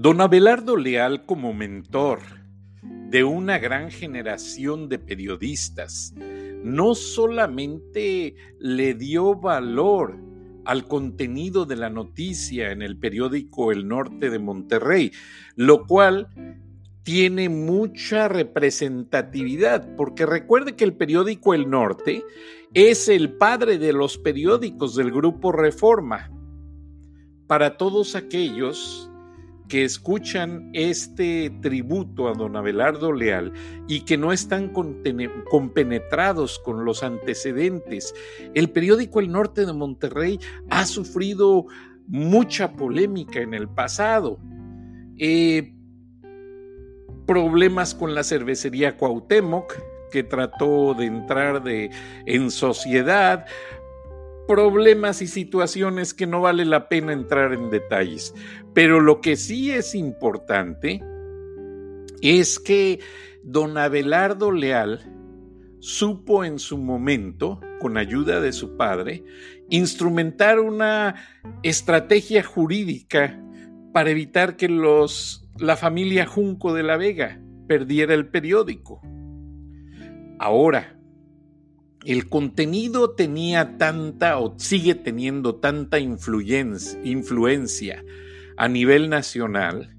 Don Abelardo Leal como mentor de una gran generación de periodistas no solamente le dio valor al contenido de la noticia en el periódico El Norte de Monterrey, lo cual tiene mucha representatividad, porque recuerde que el periódico El Norte es el padre de los periódicos del grupo Reforma. Para todos aquellos que escuchan este tributo a don Abelardo Leal y que no están compenetrados con los antecedentes. El periódico El Norte de Monterrey ha sufrido mucha polémica en el pasado. Eh, problemas con la cervecería Cuauhtémoc, que trató de entrar de, en sociedad, problemas y situaciones que no vale la pena entrar en detalles. Pero lo que sí es importante es que don Abelardo Leal supo en su momento, con ayuda de su padre, instrumentar una estrategia jurídica para evitar que los, la familia Junco de la Vega perdiera el periódico. Ahora, el contenido tenía tanta o sigue teniendo tanta influencia, a nivel nacional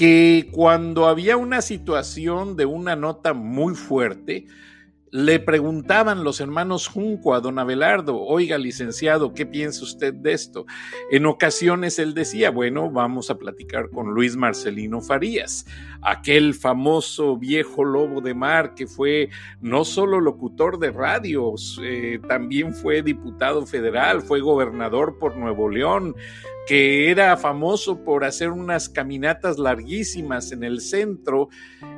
que cuando había una situación de una nota muy fuerte, le preguntaban los hermanos Junco a don Abelardo, oiga, licenciado, ¿qué piensa usted de esto? En ocasiones él decía, bueno, vamos a platicar con Luis Marcelino Farías, aquel famoso viejo lobo de mar que fue no solo locutor de radios, eh, también fue diputado federal, fue gobernador por Nuevo León, que era famoso por hacer unas caminatas larguísimas en el centro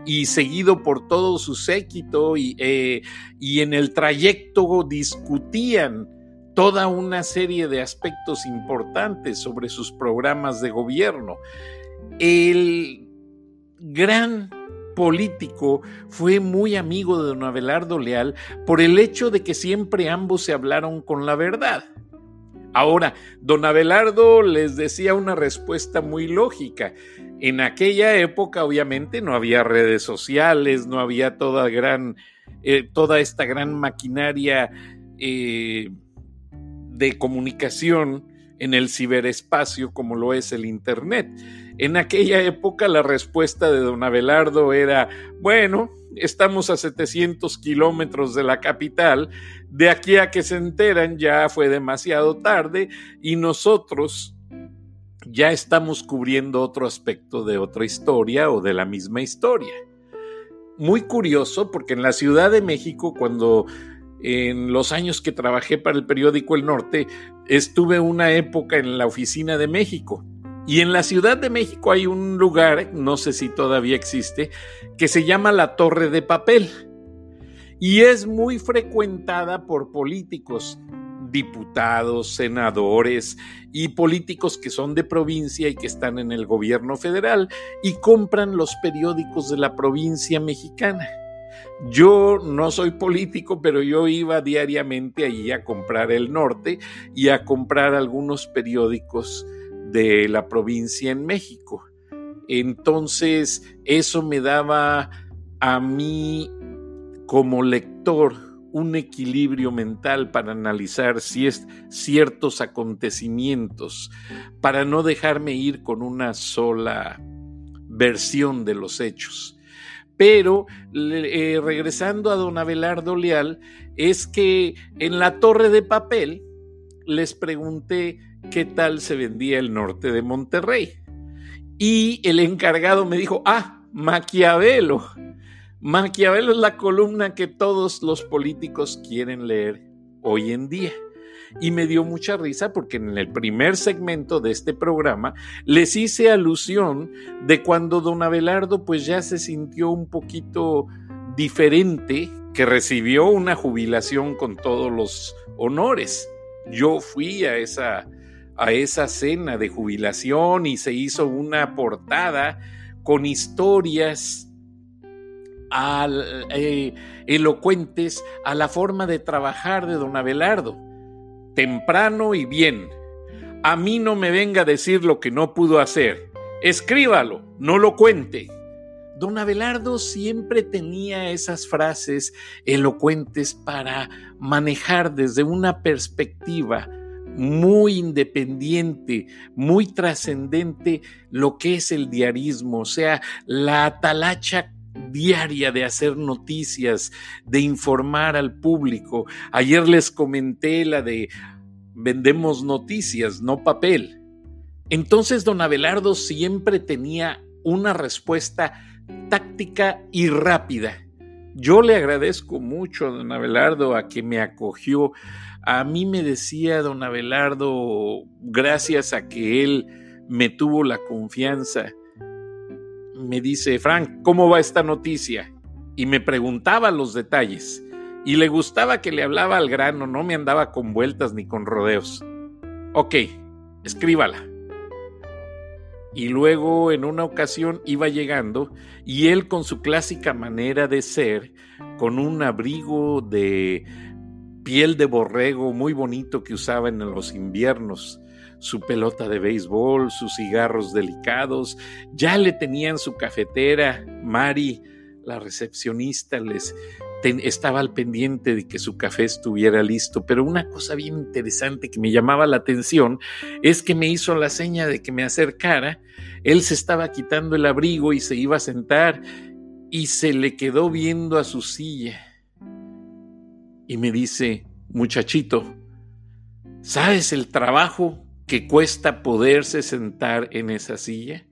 y seguido por todo su séquito y, eh, y en el trayecto discutían toda una serie de aspectos importantes sobre sus programas de gobierno. El gran político fue muy amigo de don Abelardo Leal por el hecho de que siempre ambos se hablaron con la verdad. Ahora, don Abelardo les decía una respuesta muy lógica. En aquella época, obviamente, no había redes sociales, no había toda, eh, esta gran maquinaria eh, de comunicación en el ciberespacio como lo es el Internet. En aquella época la respuesta de don Abelardo era, bueno, estamos a 700 kilómetros de la capital, de aquí a que se enteran ya fue demasiado tarde y nosotros ya estamos cubriendo otro aspecto de otra historia o de la misma historia. Muy curioso porque en la Ciudad de México, cuando en los años que trabajé para el periódico El Norte, estuve una época en la oficina de México y en la Ciudad de México hay un lugar, no sé si todavía existe, que se llama la Torre de Papel. Y es muy frecuentada por políticos, diputados, senadores y políticos que son de provincia y que están en el gobierno federal y compran los periódicos de la provincia mexicana. Yo no soy político, pero yo iba diariamente allí a comprar el norte y a comprar algunos periódicos de la provincia en México. Entonces, eso me daba a mí como lector un equilibrio mental para analizar si es ciertos acontecimientos, para no dejarme ir con una sola versión de los hechos. Pero eh, regresando a don Abelardo Leal, es que en la torre de papel les pregunté qué tal se vendía el norte de Monterrey. Y el encargado me dijo, ah, Maquiavelo. Maquiavelo es la columna que todos los políticos quieren leer hoy en día. Y me dio mucha risa porque en el primer segmento de este programa les hice alusión de cuando don Abelardo pues ya se sintió un poquito diferente, que recibió una jubilación con todos los honores. Yo fui a esa a esa cena de jubilación y se hizo una portada con historias eh, elocuentes a la forma de trabajar de don Abelardo, temprano y bien. A mí no me venga a decir lo que no pudo hacer. escríbalo, no lo cuente. Don Abelardo siempre tenía esas frases elocuentes para manejar desde una perspectiva muy independiente, muy trascendente lo que es el diarismo, o sea, la atalacha diaria de hacer noticias, de informar al público. Ayer les comenté la de vendemos noticias, no papel. Entonces don Abelardo siempre tenía una respuesta táctica y rápida. Yo le agradezco mucho a don Abelardo a que me acogió. A mí me decía don Abelardo, gracias a que él me tuvo la confianza, me dice, Frank, ¿cómo va esta noticia? Y me preguntaba los detalles. Y le gustaba que le hablaba al grano, no me andaba con vueltas ni con rodeos. Ok, escríbala. Y luego en una ocasión iba llegando y él con su clásica manera de ser, con un abrigo de piel de borrego muy bonito que usaba en los inviernos, su pelota de béisbol, sus cigarros delicados, ya le tenían su cafetera, Mari, la recepcionista, les estaba al pendiente de que su café estuviera listo, pero una cosa bien interesante que me llamaba la atención es que me hizo la seña de que me acercara, él se estaba quitando el abrigo y se iba a sentar y se le quedó viendo a su silla. Y me dice, muchachito, ¿sabes el trabajo que cuesta poderse sentar en esa silla?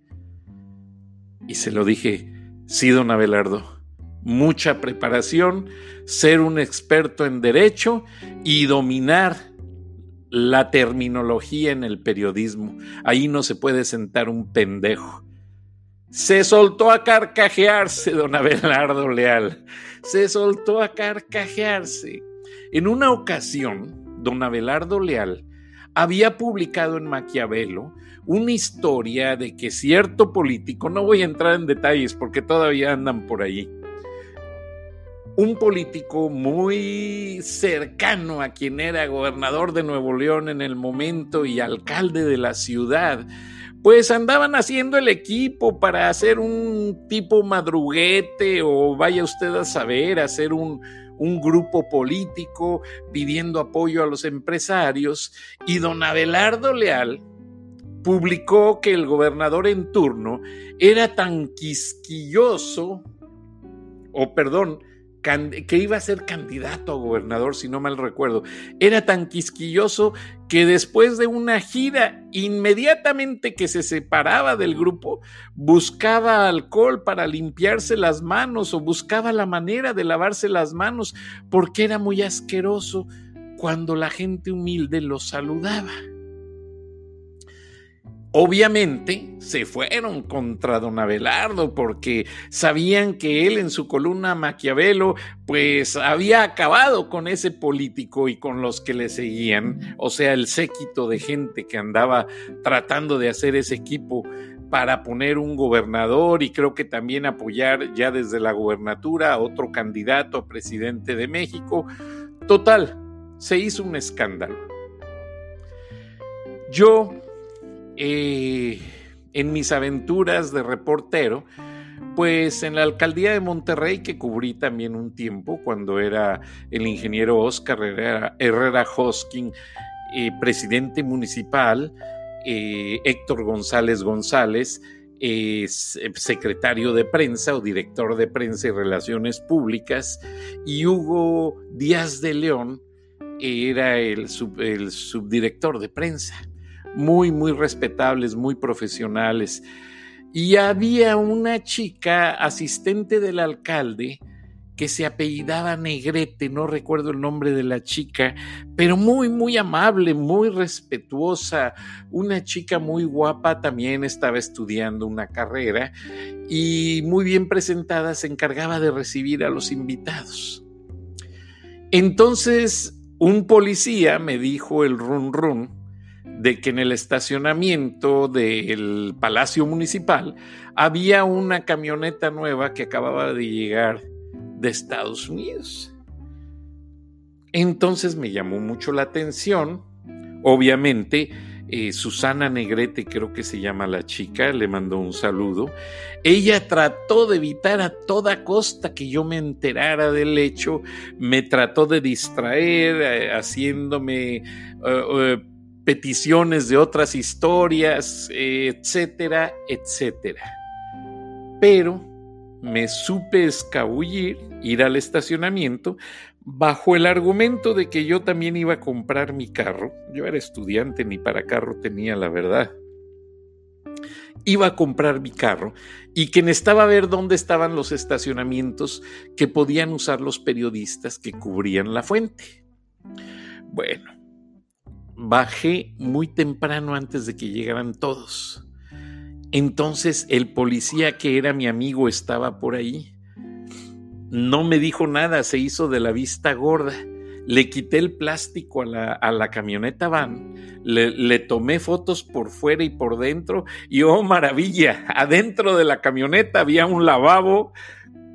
Y se lo dije, sí, don Abelardo mucha preparación, ser un experto en derecho y dominar la terminología en el periodismo. Ahí no se puede sentar un pendejo. Se soltó a carcajearse, don Abelardo Leal. Se soltó a carcajearse. En una ocasión, don Abelardo Leal había publicado en Maquiavelo una historia de que cierto político, no voy a entrar en detalles porque todavía andan por ahí, un político muy cercano a quien era gobernador de Nuevo León en el momento y alcalde de la ciudad, pues andaban haciendo el equipo para hacer un tipo madruguete o vaya usted a saber, hacer un, un grupo político pidiendo apoyo a los empresarios y don Abelardo Leal publicó que el gobernador en turno era tan quisquilloso, o perdón, que iba a ser candidato a gobernador, si no mal recuerdo, era tan quisquilloso que después de una gira, inmediatamente que se separaba del grupo, buscaba alcohol para limpiarse las manos o buscaba la manera de lavarse las manos, porque era muy asqueroso cuando la gente humilde lo saludaba. Obviamente se fueron contra don Abelardo porque sabían que él en su columna Maquiavelo pues había acabado con ese político y con los que le seguían, o sea, el séquito de gente que andaba tratando de hacer ese equipo para poner un gobernador y creo que también apoyar ya desde la gubernatura a otro candidato a presidente de México. Total, se hizo un escándalo. Yo eh, en mis aventuras de reportero, pues en la alcaldía de Monterrey, que cubrí también un tiempo cuando era el ingeniero Oscar Herrera, Hoskin, eh, presidente municipal, eh, Héctor González González, secretario de prensa o director de prensa y relaciones públicas, y Hugo Díaz de León era el subdirector de prensa muy, muy respetables, muy profesionales. Y había una chica asistente del alcalde que se apellidaba Negrete, no recuerdo el nombre de la chica, pero muy, muy amable, muy respetuosa, una chica muy guapa, también estaba estudiando una carrera y muy bien presentada, se encargaba de recibir a los invitados. Entonces, un policía me dijo el run run, de que en el estacionamiento del Palacio Municipal había una camioneta nueva que acababa de llegar de Estados Unidos. Entonces me llamó mucho la atención. Obviamente eh, Susana Negrete, creo que se llama la chica, le mandó un saludo. Ella trató de evitar a toda costa que yo me enterara del hecho, me trató de distraer, eh, haciéndome eh, peticiones de otras historias, etcétera, etcétera. Pero me supe escabullir, ir al estacionamiento, bajo el argumento de que yo también iba a comprar mi carro. Yo era estudiante, ni para carro tenía la verdad. Iba a comprar mi carro y que necesitaba ver dónde estaban los estacionamientos que podían usar los periodistas que cubrían la fuente. Bueno, bajé muy temprano antes de que llegaran todos. Entonces el policía que era mi amigo estaba por ahí no me dijo nada, se hizo de la vista gorda. Le quité el plástico a la, camioneta van, le, tomé fotos por fuera y por dentro y oh maravilla, adentro de la camioneta había un lavabo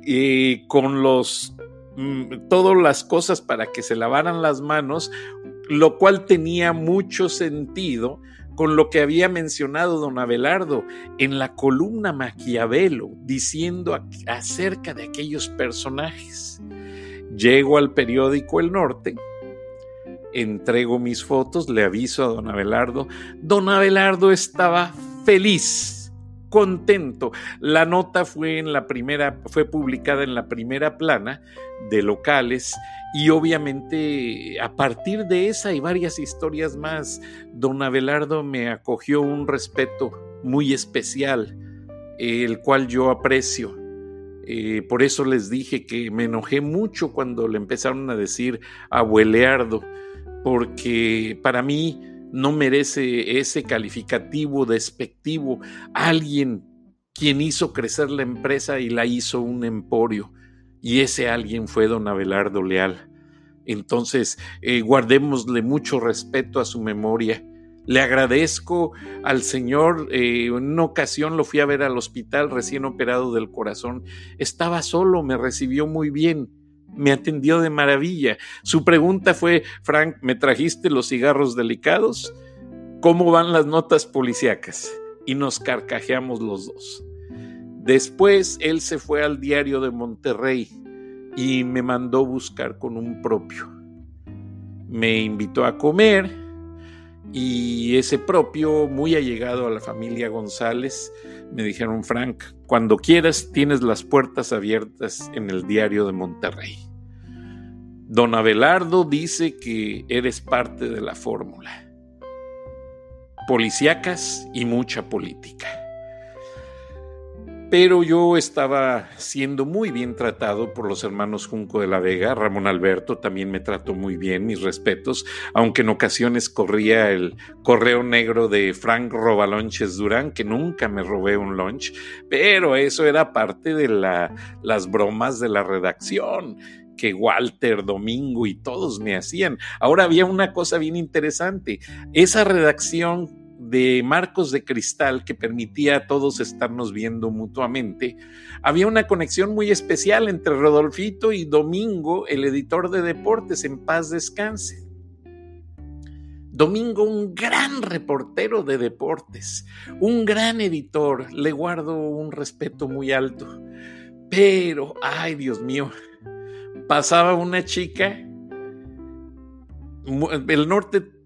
eh, con los mm, todas las cosas para que se lavaran las manos, lo cual tenía mucho sentido con lo que había mencionado don Abelardo en la columna Maquiavelo, diciendo acerca de aquellos personajes. Llego al periódico El Norte, entrego mis fotos, le aviso a don Abelardo. Don Abelardo estaba feliz, contento. La nota fue en la primera, fue publicada en la primera plana de locales y obviamente a partir de esa y varias historias más, don Abelardo me acogió un respeto muy especial, el cual yo aprecio. Eh, por eso les dije que me enojé mucho cuando le empezaron a decir abueleardo, porque para mí no merece ese calificativo despectivo alguien quien hizo crecer la empresa y la hizo un emporio y ese alguien fue don Abelardo Leal. Entonces, eh, guardémosle mucho respeto a su memoria. Le agradezco al Señor, eh, en una ocasión lo fui a ver al hospital recién operado del corazón. Estaba solo, me recibió muy bien, me atendió de maravilla. Su pregunta fue, Frank, ¿me trajiste los cigarros delicados? ¿Cómo van las notas policíacas? Y nos carcajeamos los dos. Después él se fue al diario de Monterrey y me mandó buscar con un propio. Me invitó a comer y ese propio, muy allegado a la familia González, me dijeron, Frank, cuando quieras tienes las puertas abiertas en el diario de Monterrey. Don Abelardo dice que eres parte de la fórmula. Policiacas y mucha política pero yo estaba siendo muy bien tratado por los hermanos Junco de la Vega. Ramón Alberto también me trató muy bien, mis respetos, aunque en ocasiones corría el correo negro de Frank Robalonches Durán, que nunca me robé un lunch, pero eso era parte de la, las bromas de la redacción que Walter, Domingo y todos me hacían. Ahora había una cosa bien interesante. Esa redacción de marcos de cristal que permitía a todos estarnos viendo mutuamente, había una conexión muy especial entre Rodolfito y Domingo, el editor de deportes, en paz descanse. Domingo, un gran reportero de deportes, un gran editor, le guardo un respeto muy alto. Pero, ay Dios mío, pasaba una chica, el norte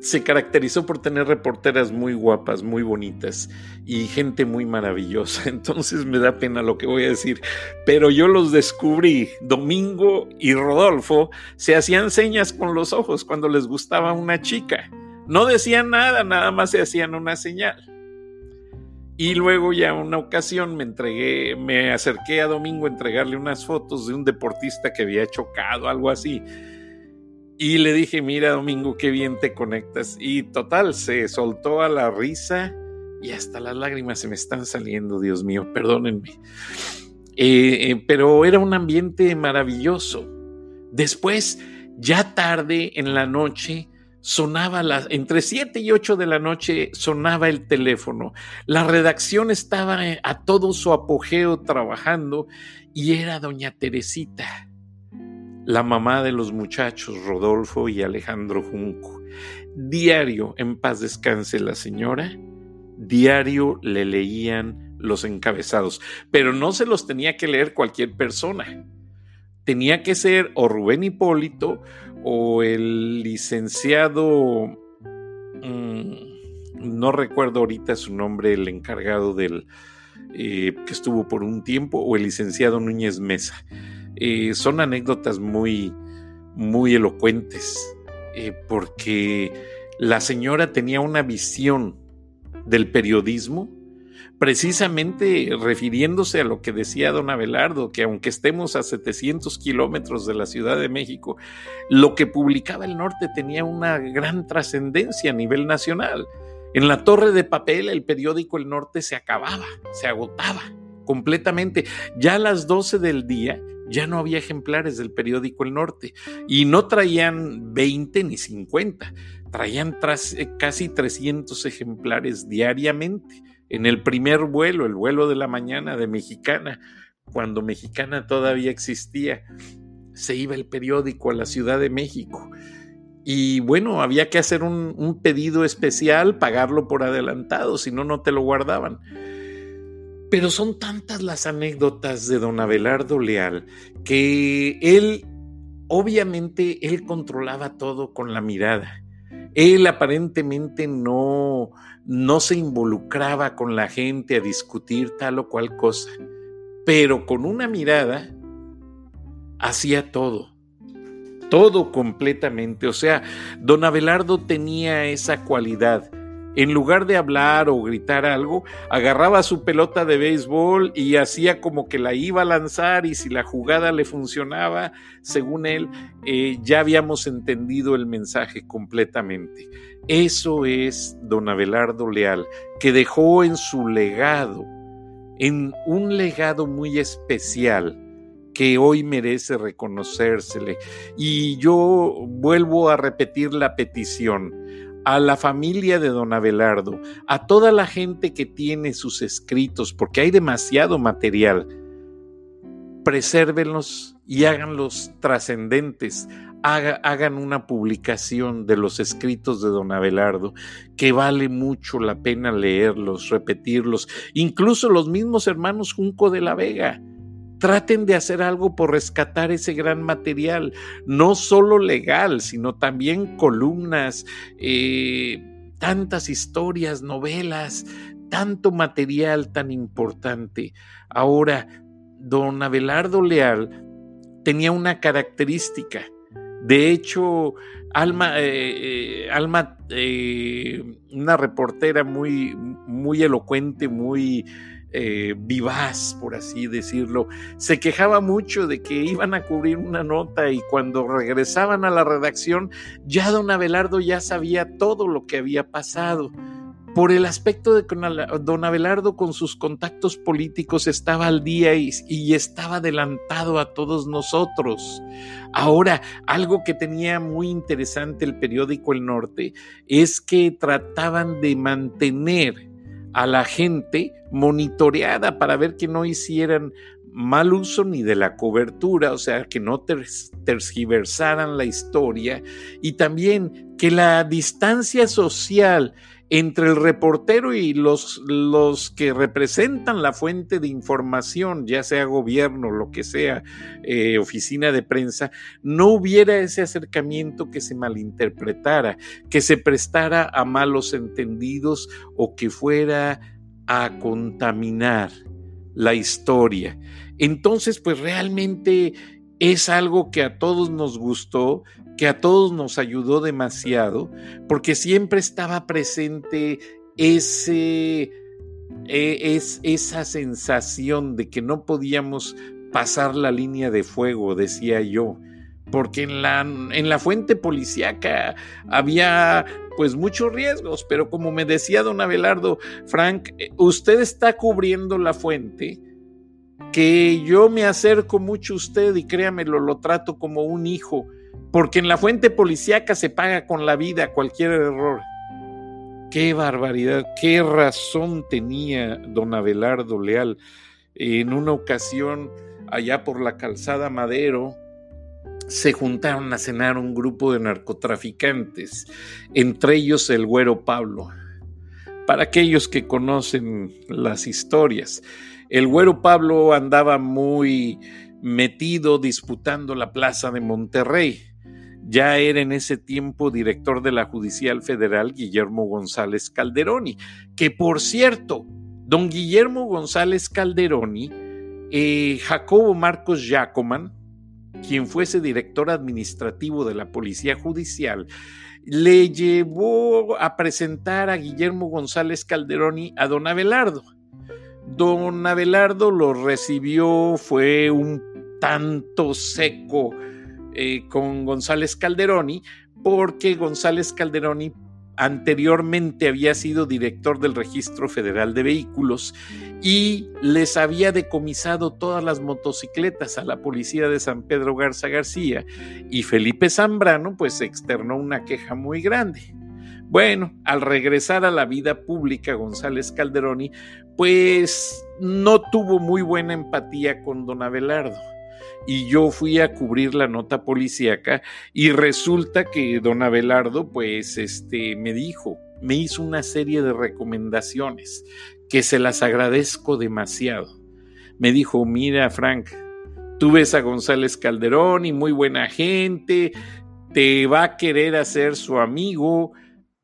se caracterizó por tener reporteras muy guapas, muy bonitas y gente muy maravillosa. Entonces me da pena lo que voy a decir, pero yo los descubrí. Domingo y Rodolfo se hacían señas con los ojos cuando les gustaba una chica. No decían nada, nada más se hacían una señal. Y luego ya una ocasión me entregué, me acerqué a Domingo a entregarle unas fotos de un deportista que había chocado, algo así y le dije, mira Domingo, qué bien te conectas. Y total, se soltó a la risa y hasta las lágrimas se me están saliendo, Dios mío, perdónenme. Eh, eh, pero era un ambiente maravilloso. Después, ya tarde en la noche, sonaba entre 7 y 8 de la noche sonaba el teléfono. La redacción estaba a todo su apogeo trabajando y era doña Teresita la mamá de los muchachos Rodolfo y Alejandro Junco. Diario, en paz descanse la señora, diario le leían los encabezados, pero no se los tenía que leer cualquier persona. Tenía que ser o Rubén Hipólito o el licenciado, mm, no recuerdo ahorita su nombre, el encargado del, eh, que estuvo por un tiempo, o el licenciado Núñez Mesa. Eh, son anécdotas muy, muy elocuentes, eh, porque la señora tenía una visión del periodismo, precisamente refiriéndose a lo que decía don Abelardo, que aunque estemos a 700 kilómetros de la Ciudad de México, lo que publicaba el norte tenía una gran trascendencia a nivel nacional. En la torre de papel el periódico El Norte se acababa, se agotaba completamente. Ya a las 12 del día ya no había ejemplares del periódico El Norte y no traían 20 ni 50, traían eh, casi 300 ejemplares diariamente. En el primer vuelo, el vuelo de la mañana de Mexicana, cuando Mexicana todavía existía, se iba el periódico a la Ciudad de México. Y bueno, había que hacer un, pedido especial, pagarlo por adelantado, si no, no te lo guardaban. Pero son tantas las anécdotas de don Abelardo Leal que él, obviamente, él controlaba todo con la mirada. Él aparentemente no, no se involucraba con la gente a discutir tal o cual cosa, pero con una mirada hacía todo, todo completamente. O sea, don Abelardo tenía esa cualidad en lugar de hablar o gritar algo, agarraba su pelota de béisbol y hacía como que la iba a lanzar y si la jugada le funcionaba, según él, eh, ya habíamos entendido el mensaje completamente. Eso es don Abelardo Leal, que dejó en su legado, en un legado muy especial, que hoy merece reconocérsele. Y yo vuelvo a repetir la petición a la familia de don Abelardo, a toda la gente que tiene sus escritos, porque hay demasiado material, presérvenlos y háganlos trascendentes. hagan una publicación de los escritos de don Abelardo, que vale mucho la pena leerlos, repetirlos, incluso los mismos hermanos Junco de la Vega traten de hacer algo por rescatar ese gran material, no solo legal, sino también columnas, eh, tantas historias, novelas, tanto material tan importante. Ahora, don Abelardo Leal tenía una característica. De hecho, Alma, eh, eh, Alma una reportera muy, muy elocuente, muy eh, vivaz, por así decirlo. Se quejaba mucho de que iban a cubrir una nota y cuando regresaban a la redacción, ya don Abelardo ya sabía todo lo que había pasado. Por el aspecto de que don Abelardo con sus contactos políticos estaba al día y, y estaba adelantado a todos nosotros. Ahora, algo que tenía muy interesante el periódico El Norte es que trataban de mantener a la gente monitoreada para ver que no hicieran mal uso ni de la cobertura, o sea, que no tergiversaran la historia y también que la distancia social entre el reportero y los, los que representan la fuente de información, ya sea gobierno, lo que sea, eh, oficina de prensa, no hubiera ese acercamiento que se malinterpretara, que se prestara a malos entendidos o que fuera a contaminar la historia. Entonces, pues realmente es algo que a todos nos gustó, que a todos nos ayudó demasiado, porque siempre estaba presente ese, e, es, esa sensación de que no podíamos pasar la línea de fuego, decía yo, porque en la, en la fuente policíaca había pues muchos riesgos, pero como me decía don Abelardo, Frank, eh, usted está cubriendo la fuente, que yo me acerco mucho a usted y créamelo, lo trato como un hijo, porque en la fuente policíaca se paga con la vida cualquier error. Qué barbaridad, qué razón tenía don Abelardo Leal. En una ocasión, allá por la calzada Madero, se juntaron a cenar un grupo de narcotraficantes, entre ellos el güero Pablo. Para aquellos que conocen las historias, el güero Pablo andaba muy metido disputando la plaza de Monterrey. Ya era en ese tiempo director de la Judicial Federal Guillermo González Calderoni, que por cierto, don Guillermo González Calderoni, eh, Jacobo Marcos Jacoman, quien fuese director administrativo de la Policía Judicial, le llevó a presentar a Guillermo González Calderoni a don Abelardo. Don Abelardo lo recibió, fue un tanto seco eh, con González Calderoni, porque González Calderoni anteriormente había sido director del Registro Federal de Vehículos y les había decomisado todas las motocicletas a la policía de San Pedro Garza García y Felipe Zambrano pues externó una queja muy grande. Bueno, al regresar a la vida pública González Calderoni pues no tuvo muy buena empatía con don Abelardo y yo fui a cubrir la nota policíaca y resulta que don Abelardo pues este me dijo, me hizo una serie de recomendaciones que se las agradezco demasiado. Me dijo, mira Frank, tú ves a González Calderón y muy buena gente, te va a querer hacer su amigo,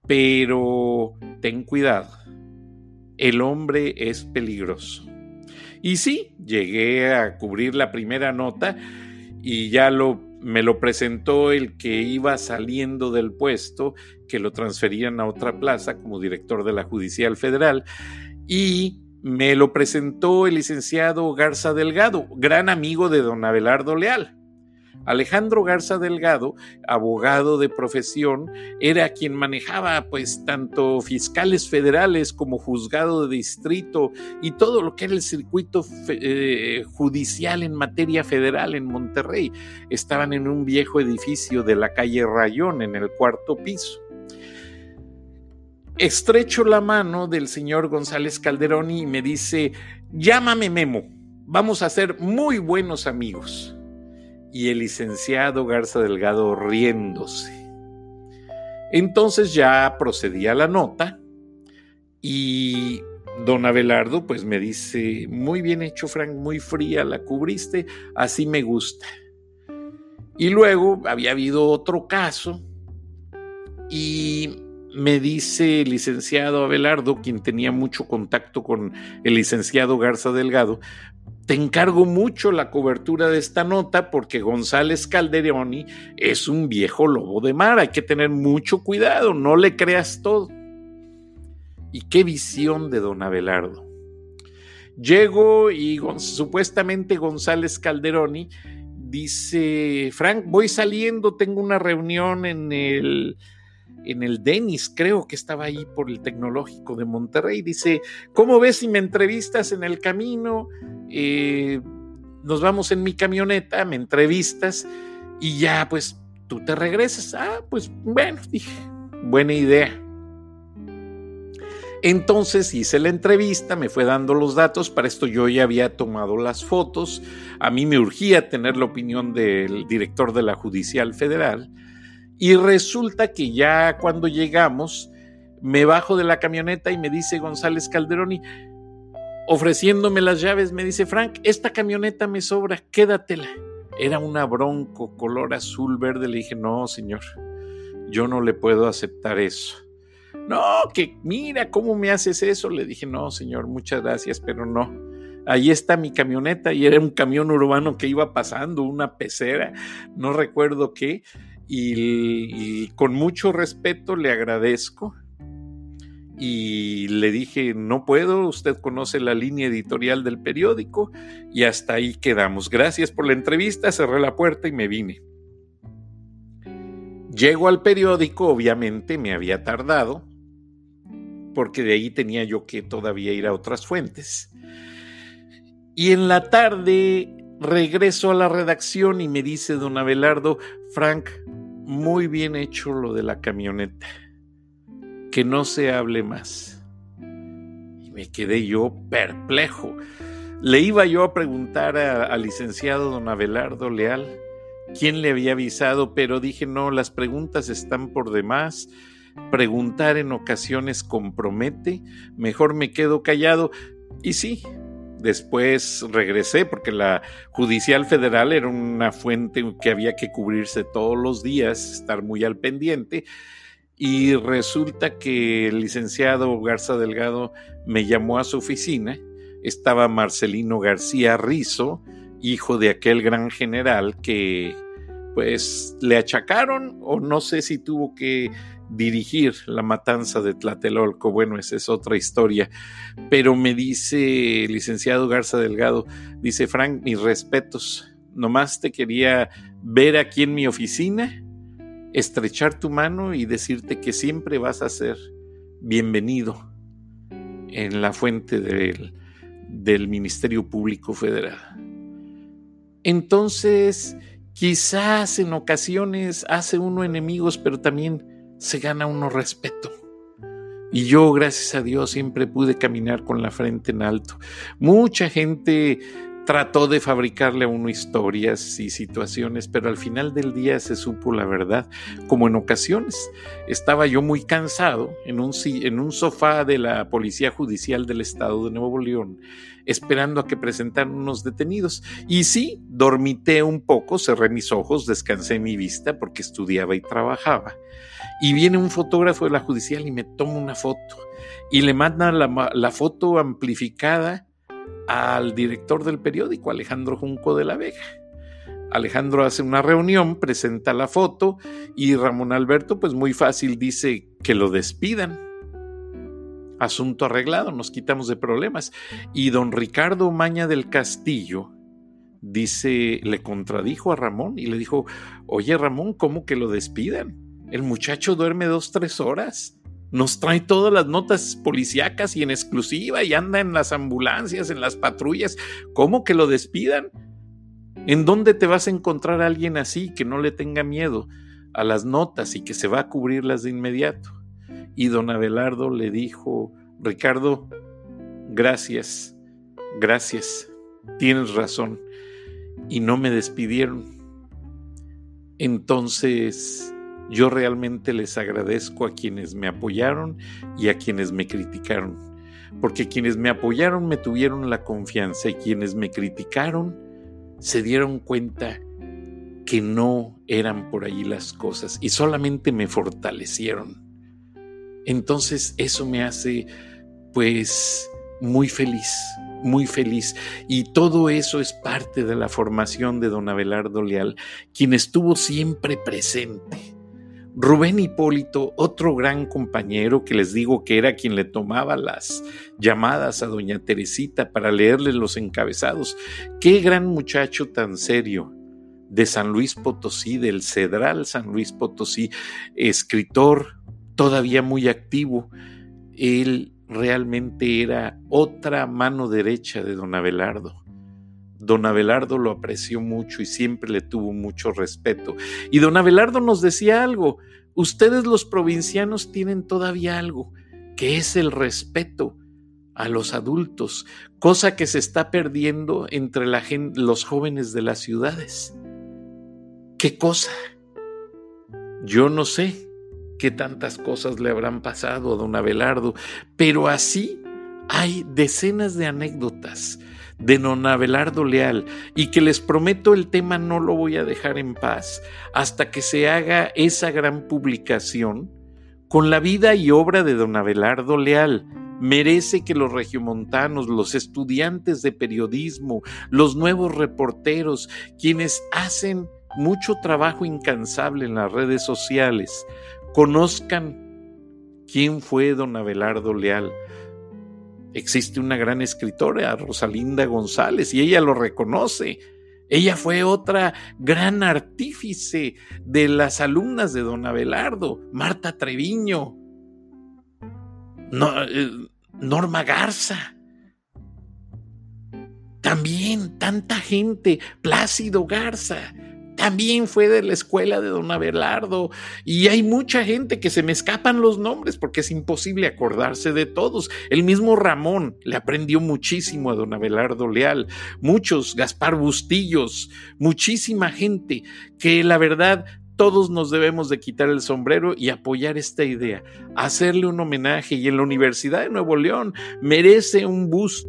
pero ten cuidado, el hombre es peligroso. Y sí, llegué a cubrir la primera nota y ya lo, me lo presentó el que iba saliendo del puesto, que lo transferían a otra plaza como director de la Judicial Federal. Y me lo presentó el licenciado Garza Delgado, gran amigo de don Abelardo Leal. Alejandro Garza Delgado, abogado de profesión, era quien manejaba pues tanto fiscales federales como juzgado de distrito y todo lo que era el circuito eh, judicial en materia federal en Monterrey. Estaban en un viejo edificio de la calle Rayón en el cuarto piso. Estrecho la mano del señor González Calderón y me dice, llámame Memo, vamos a ser muy buenos amigos y el licenciado Garza Delgado riéndose. Entonces ya procedí a la nota y don Abelardo pues me dice, muy bien hecho Frank, muy fría, la cubriste, así me gusta. Y luego había habido otro caso y me dice el licenciado Abelardo, quien tenía mucho contacto con el licenciado Garza Delgado, te encargo mucho la cobertura de esta nota porque González Calderoni es un viejo lobo de mar, hay que tener mucho cuidado, no le creas todo. Y qué visión de don Abelardo. Llego y supuestamente González Calderoni dice, Frank, voy saliendo, tengo una reunión en el en el Denis, creo que estaba ahí por el Tecnológico de Monterrey. Dice, ¿cómo ves si me entrevistas en el camino? Eh, nos vamos en mi camioneta, me entrevistas y ya pues tú te regresas. Ah, pues bueno, dije, buena idea. Entonces hice la entrevista, me fue dando los datos, para esto yo ya había tomado las fotos, a mí me urgía tener la opinión del director de la Judicial Federal y resulta que ya cuando llegamos, me bajo de la camioneta y me dice González Calderoni, ofreciéndome las llaves, me dice, Frank, esta camioneta me sobra, quédatela. Era una bronco color azul verde. Le dije, no, señor, yo no le puedo aceptar eso. No, que mira, ¿cómo me haces eso? Le dije, no, señor, muchas gracias, pero no. Ahí está mi camioneta y era un camión urbano que iba pasando, una pecera, no recuerdo qué y, con mucho respeto le agradezco y le dije, no puedo, usted conoce la línea editorial del periódico y hasta ahí quedamos. Gracias por la entrevista, cerré la puerta y me vine. Llego al periódico, obviamente me había tardado, porque de ahí tenía yo que todavía ir a otras fuentes. Y en la tarde regreso a la redacción y me dice don Abelardo, Frank, muy bien hecho lo de la camioneta. Que no se hable más. Y me quedé yo perplejo. Le iba yo a preguntar al licenciado don Abelardo Leal quién le había avisado, pero dije, no, las preguntas están por demás. Preguntar en ocasiones compromete, mejor me quedo callado. Y sí, después regresé porque la Judicial Federal era una fuente que había que cubrirse todos los días, estar muy al pendiente. Y resulta que el licenciado Garza Delgado me llamó a su oficina. Estaba Marcelino García Rizo, hijo de aquel gran general que pues le achacaron o no sé si tuvo que dirigir la matanza de Tlatelolco. Bueno, esa es otra historia. Pero me dice el licenciado Garza Delgado, dice Frank, mis respetos. Nomás te quería ver aquí en mi oficina, estrechar tu mano y decirte que siempre vas a ser bienvenido en la fuente del, del Ministerio Público Federal. Entonces, quizás en ocasiones hace uno enemigos, pero también se gana uno respeto. Y yo, gracias a Dios, siempre pude caminar con la frente en alto. Mucha gente trató de fabricarle a uno historias y situaciones, pero al final del día se supo la verdad, como en ocasiones. Estaba yo muy cansado en un, en un sofá de la Policía Judicial del Estado de Nuevo León, esperando a que presentaran unos detenidos. Y sí, dormité un poco, cerré mis ojos, descansé mi vista porque estudiaba y trabajaba. Y viene un fotógrafo de la judicial y me toma una foto y le manda la, la foto amplificada al director del periódico, Alejandro Junco de la Vega. Alejandro hace una reunión, presenta la foto y Ramón Alberto, pues muy fácil, dice que lo despidan. Asunto arreglado, nos quitamos de problemas. Y don Ricardo Maña del Castillo dice, le contradijo a Ramón y le dijo, oye Ramón, ¿cómo que lo despidan? El muchacho duerme dos, tres horas. Nos trae todas las notas policíacas y en exclusiva y anda en las ambulancias, en las patrullas. ¿Cómo que lo despidan? ¿En dónde te vas a encontrar a alguien así que no le tenga miedo a las notas y que se va a cubrirlas de inmediato? Y don Abelardo le dijo, Ricardo, gracias, gracias, tienes razón. Y no me despidieron. Entonces yo realmente les agradezco a quienes me apoyaron y a quienes me criticaron, porque quienes me apoyaron me tuvieron la confianza y quienes me criticaron se dieron cuenta que no eran por allí las cosas y solamente me fortalecieron. Entonces eso me hace pues muy feliz, muy feliz. Y todo eso es parte de la formación de don Abelardo Leal, quien estuvo siempre presente Rubén Hipólito, otro gran compañero que les digo que era quien le tomaba las llamadas a doña Teresita para leerle los encabezados. Qué gran muchacho tan serio de San Luis Potosí, del Cedral San Luis Potosí, escritor todavía muy activo. Él realmente era otra mano derecha de don Abelardo. Don Abelardo lo apreció mucho y siempre le tuvo mucho respeto. Y don Abelardo nos decía algo, ustedes los provincianos tienen todavía algo, que es el respeto a los adultos, cosa que se está perdiendo entre la gente, los jóvenes de las ciudades. ¿Qué cosa? Yo no sé qué tantas cosas le habrán pasado a don Abelardo, pero así hay decenas de anécdotas de don Abelardo Leal y que les prometo el tema no lo voy a dejar en paz hasta que se haga esa gran publicación con la vida y obra de don Abelardo Leal. Merece que los regiomontanos, los estudiantes de periodismo, los nuevos reporteros, quienes hacen mucho trabajo incansable en las redes sociales, conozcan quién fue don Abelardo Leal, existe una gran escritora, Rosalinda González, y ella lo reconoce. Ella fue otra gran artífice de las alumnas de don Abelardo, Marta Treviño, eh, Norma Garza. También tanta gente, Plácido Garza, también fue de la escuela de don Abelardo y hay mucha gente que se me escapan los nombres porque es imposible acordarse de todos. El mismo Ramón le aprendió muchísimo a don Abelardo Leal, muchos, Gaspar Bustillos, muchísima gente que la verdad todos nos debemos de quitar el sombrero y apoyar esta idea, hacerle un homenaje y en la Universidad de Nuevo León merece un bus